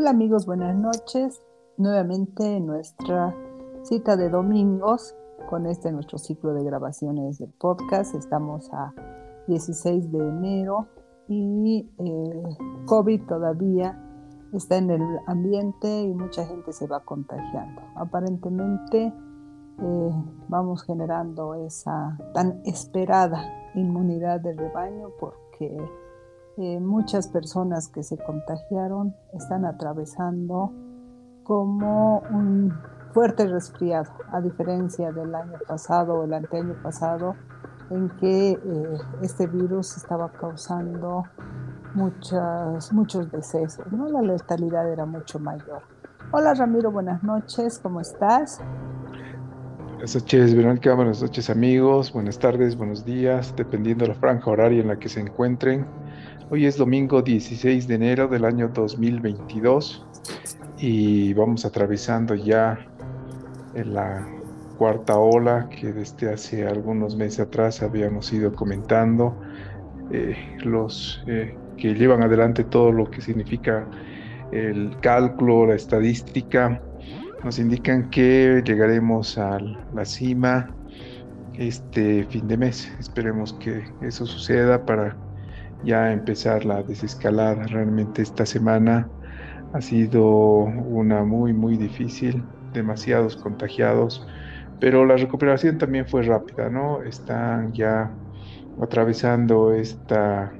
Hola amigos, buenas noches. Nuevamente en nuestra cita de domingos con este nuestro ciclo de grabaciones del podcast. Estamos a 16 de enero y eh, COVID todavía está en el ambiente y mucha gente se va contagiando. Aparentemente eh, vamos generando esa tan esperada inmunidad de rebaño porque muchas personas que se contagiaron están atravesando como un fuerte resfriado, a diferencia del año pasado o el anteaño pasado, en que eh, este virus estaba causando muchos, muchos decesos, ¿no? La letalidad era mucho mayor. Hola Ramiro, buenas noches, ¿cómo estás? Buenas noches, Verónica, buenas noches amigos, buenas tardes, buenos días, dependiendo de la franja horaria en la que se encuentren. Hoy es domingo 16 de enero del año 2022 y vamos atravesando ya la cuarta ola que desde hace algunos meses atrás habíamos ido comentando. Eh, los eh, que llevan adelante todo lo que significa el cálculo, la estadística, nos indican que llegaremos a la cima este fin de mes. Esperemos que eso suceda para ya empezar la desescalada. Realmente esta semana ha sido una muy, muy difícil, demasiados contagiados, pero la recuperación también fue rápida, ¿no? Están ya atravesando esta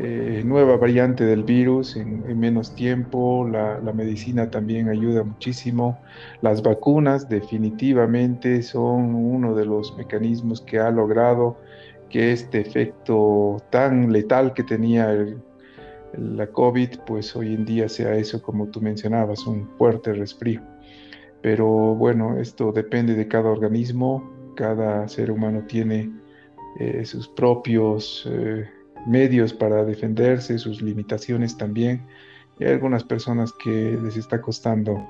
eh, nueva variante del virus en, menos tiempo, la, medicina también ayuda muchísimo, las vacunas definitivamente son uno de los mecanismos que ha logrado que este efecto tan letal que tenía la COVID, pues hoy en día sea eso como tú mencionabas, un fuerte resfrío. Pero bueno, esto depende de cada organismo, cada ser humano tiene eh, sus propios... Eh, medios para defenderse, sus limitaciones también. Y hay algunas personas que les está costando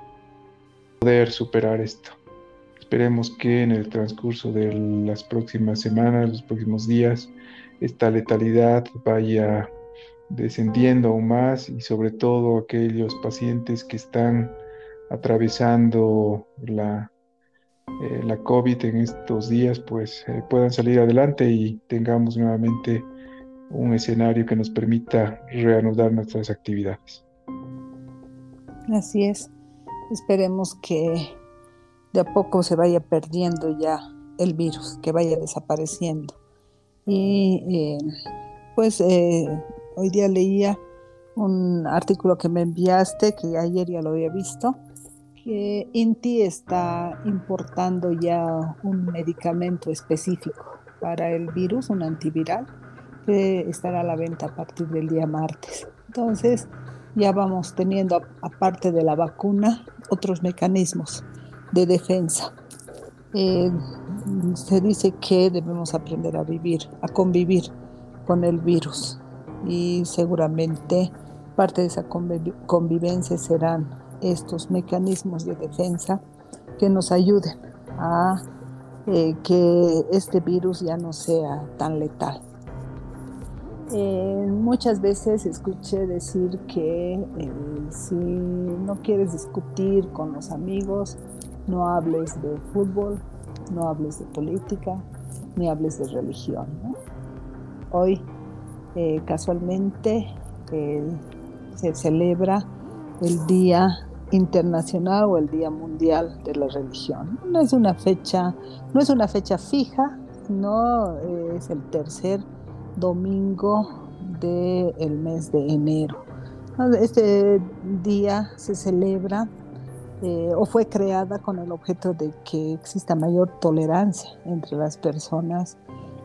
poder superar esto. Esperemos que en el transcurso de las próximas semanas, los próximos días, esta letalidad vaya descendiendo aún más y sobre todo aquellos pacientes que están atravesando la, eh, la COVID en estos días, pues eh, puedan salir adelante y tengamos nuevamente un escenario que nos permita reanudar nuestras actividades. Así es. Esperemos que de a poco se vaya perdiendo ya el virus, que vaya desapareciendo. Y eh, pues eh, hoy día leía un artículo que me enviaste, que ayer ya lo había visto, que Inti está importando ya un medicamento específico para el virus, un antiviral, estará a la venta a partir del día martes. Entonces, ya vamos teniendo, aparte de la vacuna, otros mecanismos de defensa. Eh, se dice que debemos aprender a vivir, a convivir con el virus y seguramente parte de esa convivencia serán estos mecanismos de defensa que nos ayuden a eh, que este virus ya no sea tan letal. Eh, muchas veces escuché decir que eh, si no quieres discutir con los amigos, no hables de fútbol, no hables de política, ni hables de religión. Hoy, eh, casualmente, se celebra el Día Internacional o el Día Mundial de la Religión. No es una fecha, no es una fecha fija, no es el tercer domingo del mes de enero. Este día se celebra eh, o fue creada con el objeto de que exista mayor tolerancia entre las personas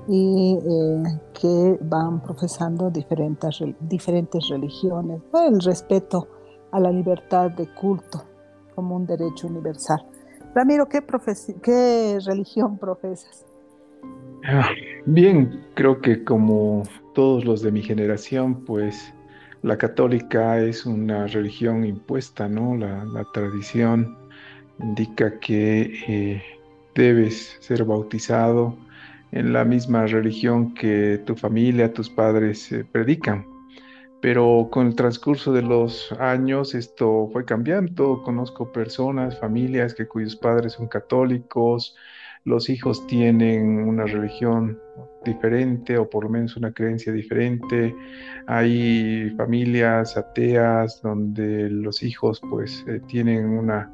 y eh, que van profesando diferentes, diferentes religiones, el respeto a la libertad de culto como un derecho universal. Ramiro, ¿qué, qué religión profesas? Ah, bien, creo que como todos los de mi generación, pues la católica es una religión impuesta, ¿no? La, tradición indica que eh, debes ser bautizado en la misma religión que tu familia, tus padres eh, predican. pero con el transcurso de los años esto fue cambiando. Conozco personas, familias que cuyos padres son católicos, los hijos tienen una religión diferente o por lo menos una creencia diferente. Hay familias ateas donde los hijos pues eh, tienen una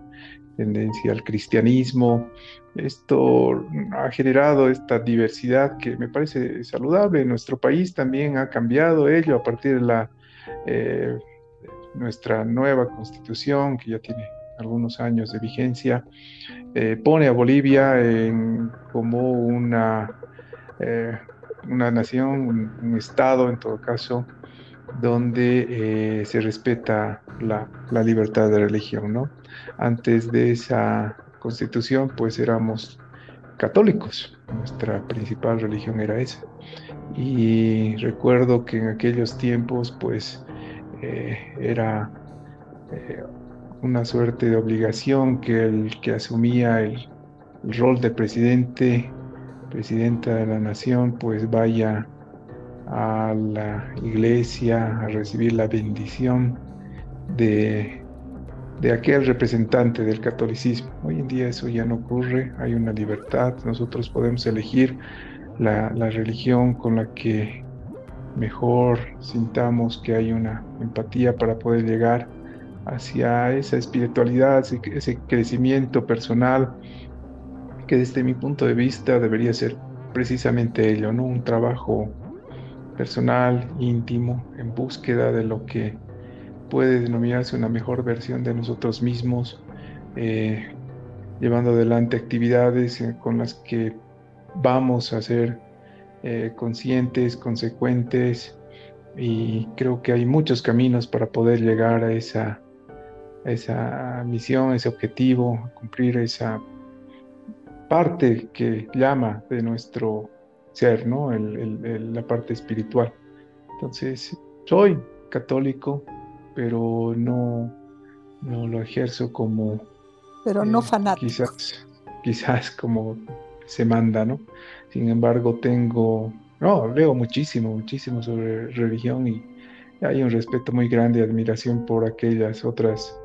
tendencia al cristianismo. Esto ha generado esta diversidad que me parece saludable. Nuestro país también ha cambiado ello a partir de la eh, nuestra nueva constitución que ya tiene algunos años de vigencia. Eh, pone a Bolivia como una, eh, una nación, un, estado en todo caso, donde se respeta la, la, libertad de religión, ¿no? Antes de esa constitución, pues éramos católicos, nuestra principal religión era esa. Y recuerdo que en aquellos tiempos, pues, eh, era eh, una suerte de obligación que el que asumía el, rol de presidente, presidenta de la nación, pues vaya a la iglesia a recibir la bendición de, de aquel representante del catolicismo. Hoy en día eso ya no ocurre, hay una libertad, nosotros podemos elegir la, la religión con la que mejor sintamos que hay una empatía para poder llegar hacia esa espiritualidad, ese, crecimiento personal, que desde mi punto de vista debería ser precisamente ello, ¿no? Un trabajo personal, íntimo, en búsqueda de lo que puede denominarse una mejor versión de nosotros mismos, eh, llevando adelante actividades eh, con las que vamos a ser eh, conscientes, consecuentes, y creo que hay muchos caminos para poder llegar a esa, esa misión, ese objetivo, cumplir esa parte que llama de nuestro ser, ¿no? la parte espiritual. Entonces, soy católico, pero no, no lo ejerzo como... Pero no eh, fanático. Quizás, quizás como se manda, ¿no? Sin embargo, tengo, no, leo muchísimo, muchísimo sobre religión y hay un respeto muy grande y admiración por aquellas otras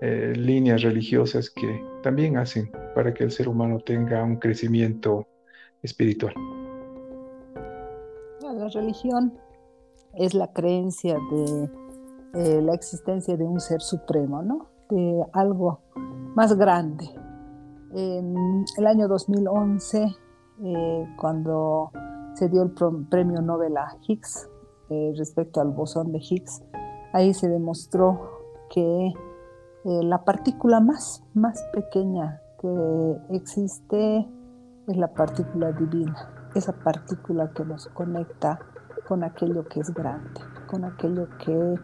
eh, líneas religiosas que también hacen para que el ser humano tenga un crecimiento espiritual. La religión es la creencia de eh, la existencia de un ser supremo, ¿no? De algo más grande, en el año 2011, eh, cuando se dio el premio Nobel a Higgs eh, respecto al bosón de Higgs, ahí se demostró que eh, la partícula más, más pequeña que existe es la partícula divina, esa partícula que nos conecta con aquello que es grande, con aquello que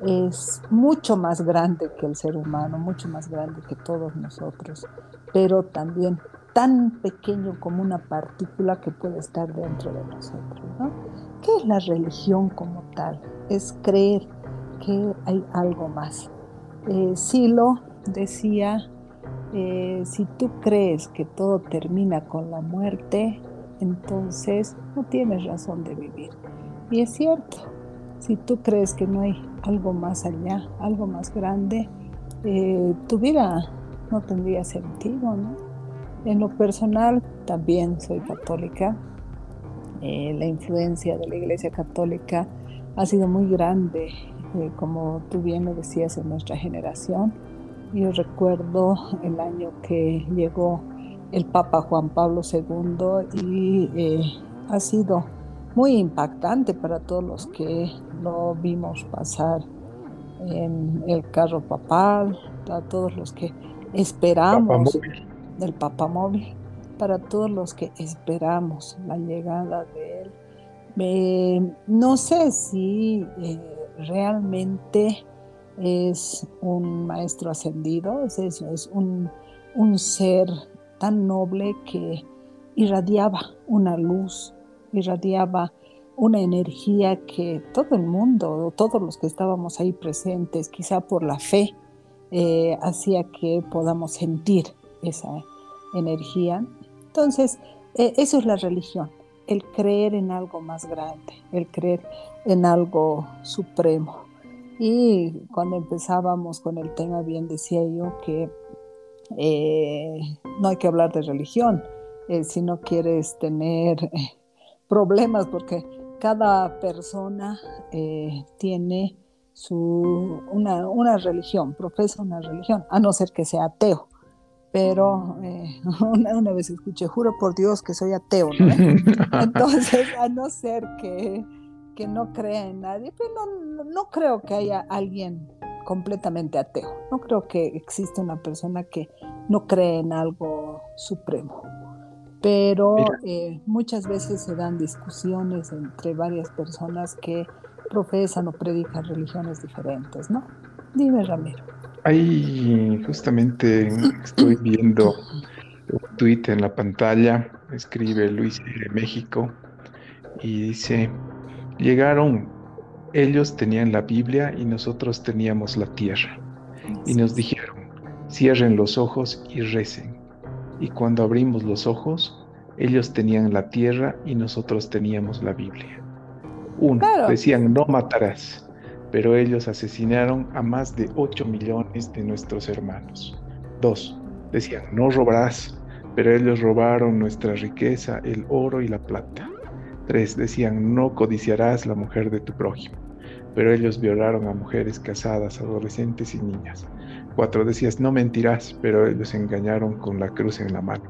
es mucho más grande que el ser humano, mucho más grande que todos nosotros, pero también tan pequeño como una partícula que puede estar dentro de nosotros. ¿no? ¿Qué es la religión como tal? Es creer que hay algo más. Eh, Silo decía, eh, si tú crees que todo termina con la muerte, entonces no tienes razón de vivir. Y es cierto, si tú crees que no hay algo más allá, algo más grande, eh, tu vida no tendría sentido. En lo personal también soy católica. La influencia de la Iglesia Católica ha sido muy grande, eh, como tú bien lo decías, en nuestra generación. Yo recuerdo el año que llegó el Papa Juan Pablo II y eh, ha sido muy impactante para todos los que lo vimos pasar en el carro papal, a todos los que esperamos del papamóvil, para todos los que esperamos la llegada de él. no sé si eh, realmente es un maestro ascendido, es, un, un ser tan noble que irradiaba una luz, irradiaba una energía que todo el mundo, todos los que estábamos ahí presentes, quizá por la fe, eh, hacía que podamos sentir esa energía. Entonces, eh, eso es la religión. el creer en algo más grande, el creer en algo supremo. Y cuando empezábamos con el tema, bien decía yo que eh, no hay que hablar de religión eh, si no quieres tener eh, problemas, porque cada persona tiene su, una, una, religión, profesa una religión, a no ser que sea ateo. Pero una, vez escuché, juro por Dios que soy ateo, Entonces, a no ser que que no crea en nadie, pues no, no, creo que haya alguien completamente ateo. No creo que exista una persona que no cree en algo supremo. Pero eh, muchas veces se dan discusiones entre varias personas que profesan o predican religiones diferentes, ¿no? Dime, Ramiro. Ahí justamente estoy viendo un tuit en la pantalla, escribe Luis de México y dice, Llegaron, ellos tenían la Biblia y nosotros teníamos la tierra. Y nos dijeron, cierren los ojos y recen. Y cuando abrimos los ojos, ellos tenían la tierra y nosotros teníamos la Biblia. Uno, decían, no matarás, pero ellos asesinaron a más de 8 millones de nuestros hermanos. Dos, decían, no robarás, pero ellos robaron nuestra riqueza, el oro y la plata. Tres decían, no codiciarás la mujer de tu prójimo, pero ellos violaron a mujeres casadas, adolescentes y niñas. Cuatro decías, no mentirás, pero ellos engañaron con la cruz en la mano.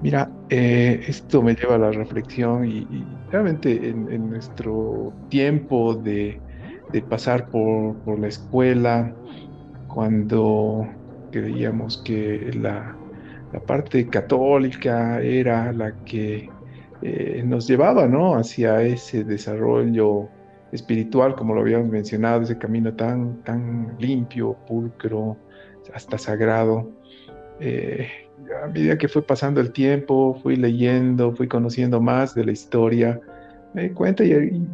Mira, eh, esto me lleva a la reflexión y, realmente en, nuestro tiempo de, pasar por, la escuela, cuando creíamos que la parte católica era la que eh, nos llevaba ¿no? hacia ese desarrollo espiritual, como lo habíamos mencionado, ese camino tan, tan limpio, pulcro, hasta sagrado. Eh, a medida que fue pasando el tiempo, fui leyendo, fui conociendo más de la historia, me di cuenta y,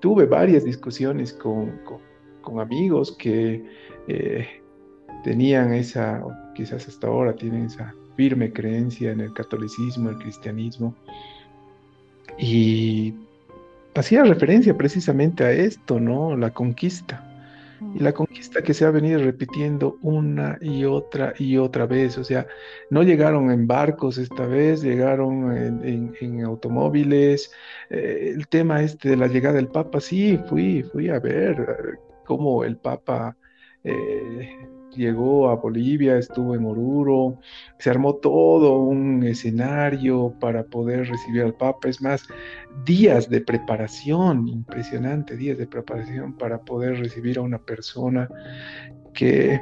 tuve varias discusiones con, con, amigos que eh, tenían esa, quizás hasta ahora tienen esa firme creencia en el catolicismo, el cristianismo, y hacía referencia precisamente a esto, ¿no? La conquista. Y la conquista que se ha venido repitiendo una y otra y otra vez. O sea, no llegaron en barcos esta vez, llegaron en, automóviles. Eh, el tema este de la llegada del Papa, sí, fui, fui a ver eh, cómo el Papa eh, llegó a Bolivia, estuvo en Oruro, se armó todo un escenario para poder recibir al Papa. Es más, días de preparación, impresionante, días de preparación para poder recibir a una persona que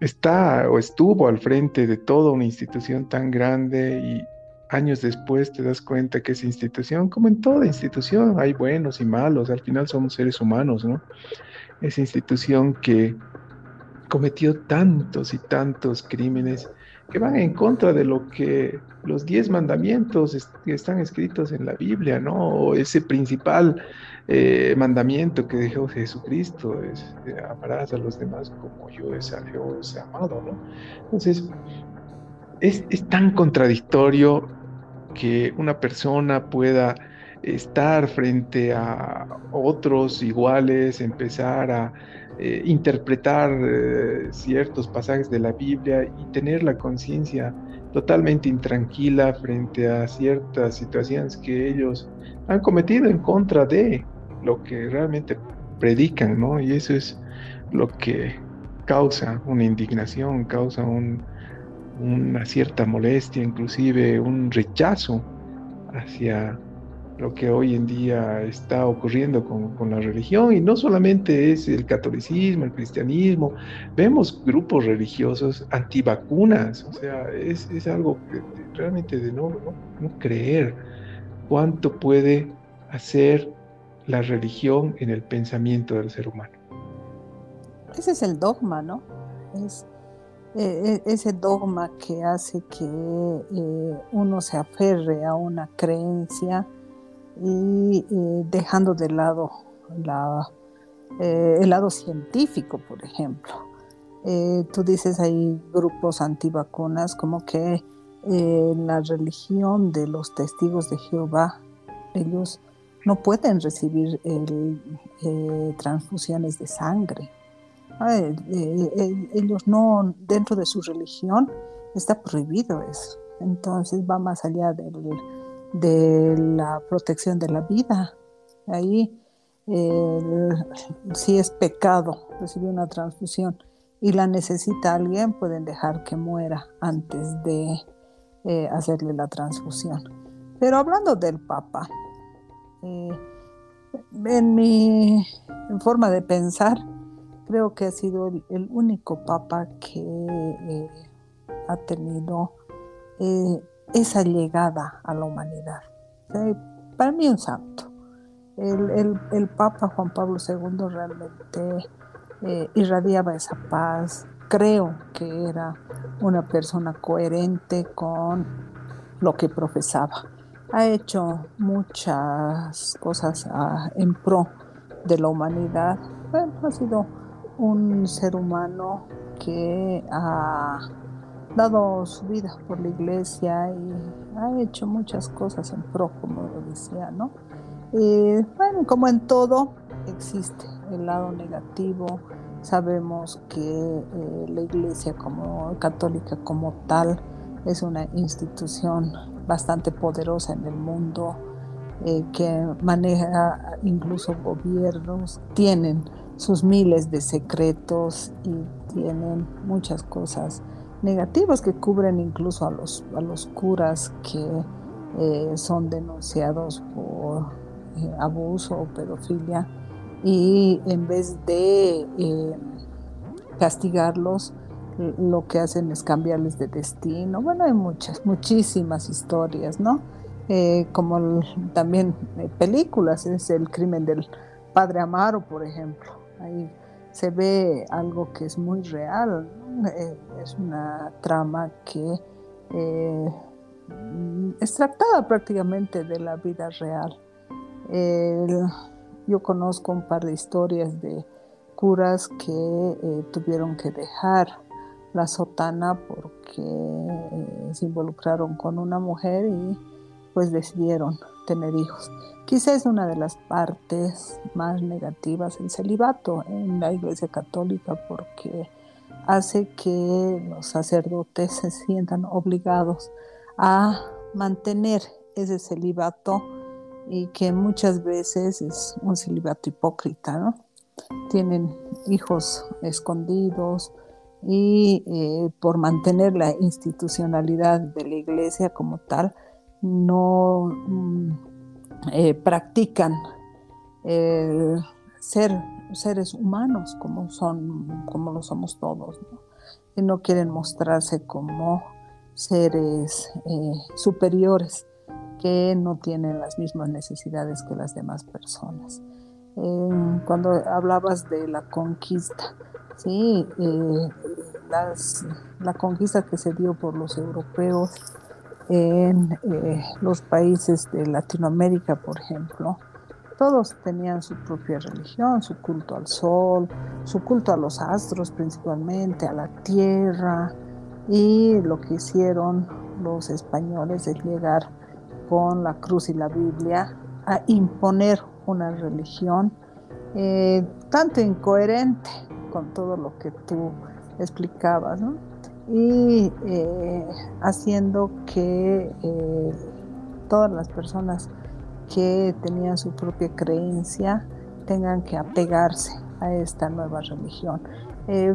está o estuvo al frente de toda una institución tan grande y años después te das cuenta que esa institución, como en toda institución, hay buenos y malos, al final somos seres humanos, ¿no? Esa institución que cometió tantos y tantos crímenes que van en contra de lo que los diez mandamientos están escritos en la Biblia, ¿no? O ese principal eh, mandamiento que dejó Jesucristo es eh, amarás a los demás como yo es amado, ¿no? Entonces, es, es tan contradictorio que una persona pueda estar frente a otros iguales, empezar a eh, interpretar eh, ciertos pasajes de la Biblia y tener la conciencia totalmente intranquila frente a ciertas situaciones que ellos han cometido en contra de lo que realmente predican, ¿no? Y eso es lo que causa una indignación, causa una cierta molestia, inclusive un rechazo hacia lo que hoy en día está ocurriendo con, la religión y no solamente es el catolicismo, el cristianismo, vemos grupos religiosos antivacunas, o sea, es, algo que, realmente de no, no, creer cuánto puede hacer la religión en el pensamiento del ser humano. Ese es el dogma, ¿no? Es eh, e, ese dogma que hace que eh, uno se aferre a una creencia y eh, dejando de lado eh, el lado científico, por ejemplo. Eh, tú dices hay grupos antivacunas como que en la religión de los testigos de Jehová, ellos no pueden recibir eh, transfusiones de sangre. Eh, eh, ellos no, dentro de su religión, está prohibido eso. Entonces va más allá de la protección de la vida. Ahí si es pecado recibir una transfusión y la necesita alguien, pueden dejar que muera antes de eh, hacerle la transfusión. Pero hablando del Papa, eh, en mi forma de pensar, creo que ha sido el, único Papa que eh, ha tenido esa llegada a la humanidad. para mí un santo. El, el, Papa Juan Pablo II realmente irradiaba esa paz, creo que era una persona coherente con lo que profesaba. Ha hecho muchas cosas ah, en pro de la humanidad. ha sido un ser humano que ha dado su vida por la iglesia y ha hecho muchas cosas en pro, como lo decía, ¿no? bueno, como en todo, existe el lado negativo, Sabemos que eh, la Iglesia como católica como tal es una institución bastante poderosa en el mundo, eh, que maneja incluso gobiernos, tienen sus miles de secretos y tienen muchas cosas negativas que cubren incluso a los, a los curas que eh, son denunciados por abuso o pedofilia y en vez de eh, castigarlos, lo que hacen es cambiarles de destino. Bueno, hay muchas, muchísimas historias, ¿no? Eh, como también eh, películas, es el crimen del padre Amaro, por ejemplo. Ahí se ve algo que es muy real, es una trama que es tratada prácticamente de la vida real. Yo conozco un par de historias de curas que eh, tuvieron que dejar la sotana porque eh, se involucraron con una mujer y pues decidieron tener hijos. Quizás es una de las partes más negativas el celibato en la Iglesia Católica porque hace que los sacerdotes se sientan obligados a mantener ese celibato y que muchas veces es un celibato hipócrita, ¿no? Tienen hijos escondidos y eh, por mantener la institucionalidad de la iglesia como tal, no mm, eh, practican ser seres humanos como son, como lo somos todos, y no quieren mostrarse como seres eh, superiores que no tienen las mismas necesidades que las demás personas. cuando hablabas de la conquista, sí, eh, la conquista que se dio por los europeos en eh, los países de Latinoamérica, por ejemplo, todos tenían su propia religión, su culto al sol, su culto a los astros principalmente, a la tierra, y lo que hicieron los españoles es llegar con la cruz y la Biblia a imponer una religión eh, tanto incoherente con todo lo que tú explicabas, ¿no? Y eh, haciendo que eh, todas las personas que tenían su propia creencia tengan que apegarse a esta nueva religión.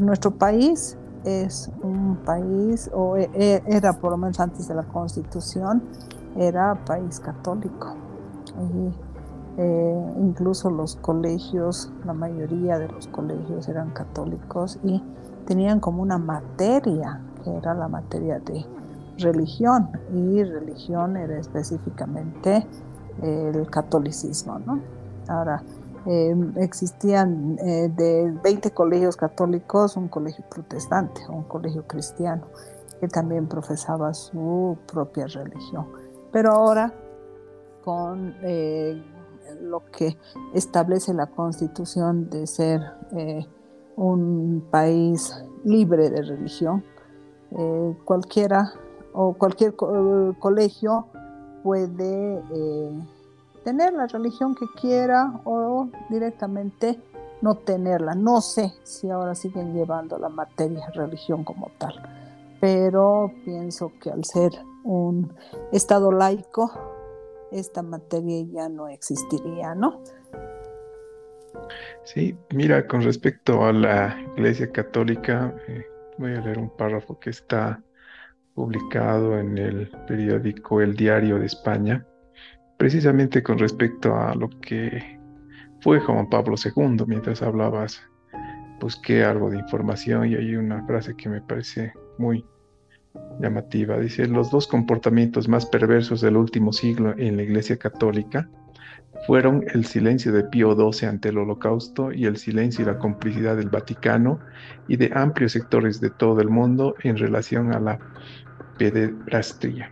nuestro país es un país, o era por lo menos antes de la constitución, era país católico. Eh, incluso los colegios, la mayoría de los colegios eran católicos y tenían como una materia, que era la materia de religión, y religión era específicamente el catolicismo. ¿no? Ahora, em, existían eh, de 20 colegios católicos un colegio protestante, un colegio cristiano, que también profesaba su propia religión. Pero ahora, con eh, lo que establece la constitución de ser eh, un país libre de religión, eh, cualquiera o cualquier colegio puede tener la religión que quiera o directamente no tenerla. No sé si ahora siguen llevando la materia religión como tal, pero pienso que al ser un Estado laico, esta materia ya no existiría, ¿no? Sí, mira, con respecto a la Iglesia Católica, eh, voy a leer un párrafo que está publicado en el periódico El Diario de España precisamente con respecto a lo que fue Juan Pablo II, mientras hablabas, busqué algo de información y hay una frase que me parece muy llamativa. Dice, los dos comportamientos más perversos del último siglo en la Iglesia Católica fueron el silencio de Pío XII ante el holocausto y el silencio y la complicidad del Vaticano y de amplios sectores de todo el mundo en relación a la pederastría.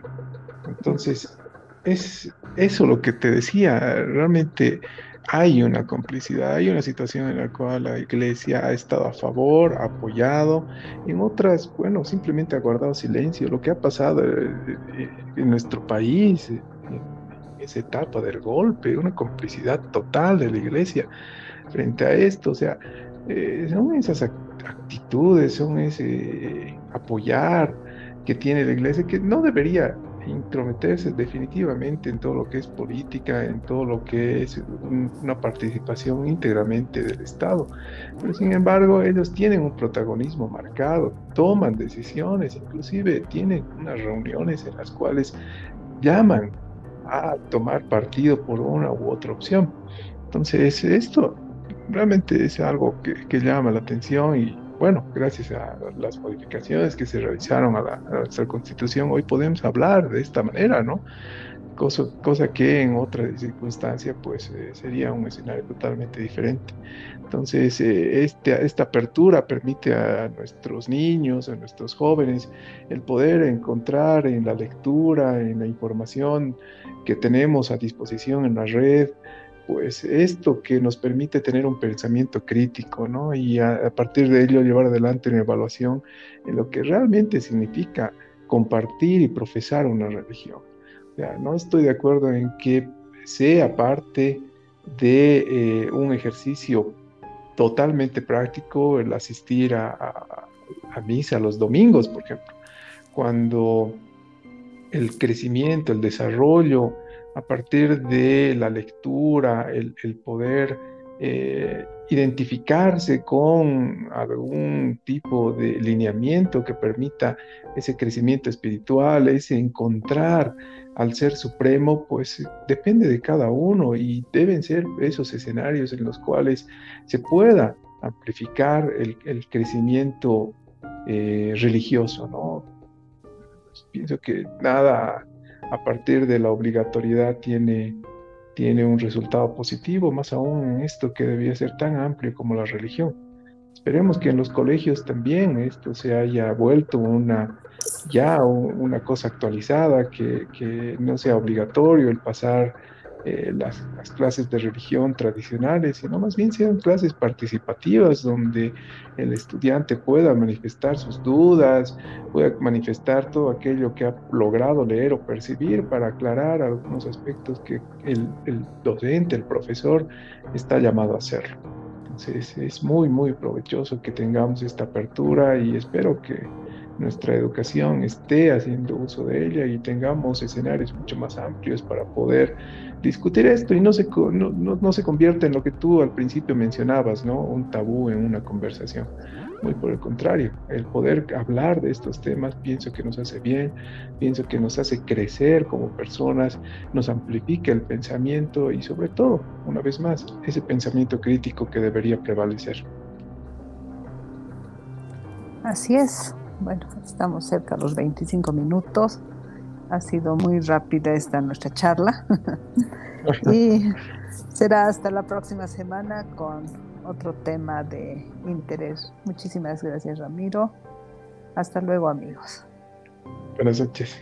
Entonces, es eso lo que te decía, realmente hay una complicidad, hay una situación en la cual la iglesia ha estado a favor, ha apoyado, en otras, bueno, simplemente ha guardado silencio. Lo que ha pasado eh, eh, en nuestro país, esa etapa del golpe, una complicidad total de la iglesia frente a esto, o sea, eh, son esas actitudes, son ese apoyar que tiene la iglesia que no debería intrometerse definitivamente en todo lo que es política, en todo lo que es una participación íntegramente del Estado. Pero sin embargo, ellos tienen un protagonismo marcado, toman decisiones, inclusive tienen unas reuniones en las cuales llaman a tomar partido por una u otra opción. Entonces, esto realmente es algo que, llama la atención y bueno, gracias a las modificaciones que se realizaron a, nuestra constitución, hoy podemos hablar de esta manera, ¿no? Cosa, que en otra circunstancia pues eh, sería un escenario totalmente diferente. Entonces, eh, este, esta apertura permite a nuestros niños, a nuestros jóvenes, el poder encontrar en la lectura, en la información que tenemos a disposición en la red, pues esto que nos permite tener un pensamiento crítico, ¿no? Y a, partir de ello llevar adelante una evaluación en lo que realmente significa compartir y profesar una religión. No estoy de acuerdo en que sea parte de eh, un ejercicio totalmente práctico el asistir a misa los domingos, por ejemplo, cuando el crecimiento, el desarrollo, a partir de la lectura, el, poder eh, identificarse con algún tipo de lineamiento que permita ese crecimiento espiritual, ese encontrar al Ser Supremo, pues depende de cada uno y deben ser esos escenarios en los cuales se pueda amplificar el, crecimiento eh, religioso, ¿no? Pienso que nada a partir de la obligatoriedad tiene, tiene un resultado positivo, más aún en esto que debía ser tan amplio como la religión. Esperemos que en los colegios también esto se haya vuelto una ya una cosa actualizada, que, que no sea obligatorio el pasar eh, las, clases de religión tradicionales, sino más bien sean clases participativas donde el estudiante pueda manifestar sus dudas, pueda manifestar todo aquello que ha logrado leer o percibir para aclarar algunos aspectos que el, el docente, el profesor está llamado a hacerlo. Entonces es muy, muy provechoso que tengamos esta apertura y espero que nuestra educación esté haciendo uso de ella y tengamos escenarios mucho más amplios para poder discutir esto y no se, no, no, se convierte en lo que tú al principio mencionabas, ¿no? Un tabú en una conversación. Muy por el contrario, el poder hablar de estos temas pienso que nos hace bien, pienso que nos hace crecer como personas, nos amplifica el pensamiento y sobre todo, una vez más, ese pensamiento crítico que debería prevalecer. Así es. Bueno, estamos cerca de los 25 minutos. Ha sido muy rápida esta nuestra charla. y será hasta la próxima semana con otro tema de interés. Muchísimas gracias, Ramiro. Hasta luego, amigos. Buenas noches.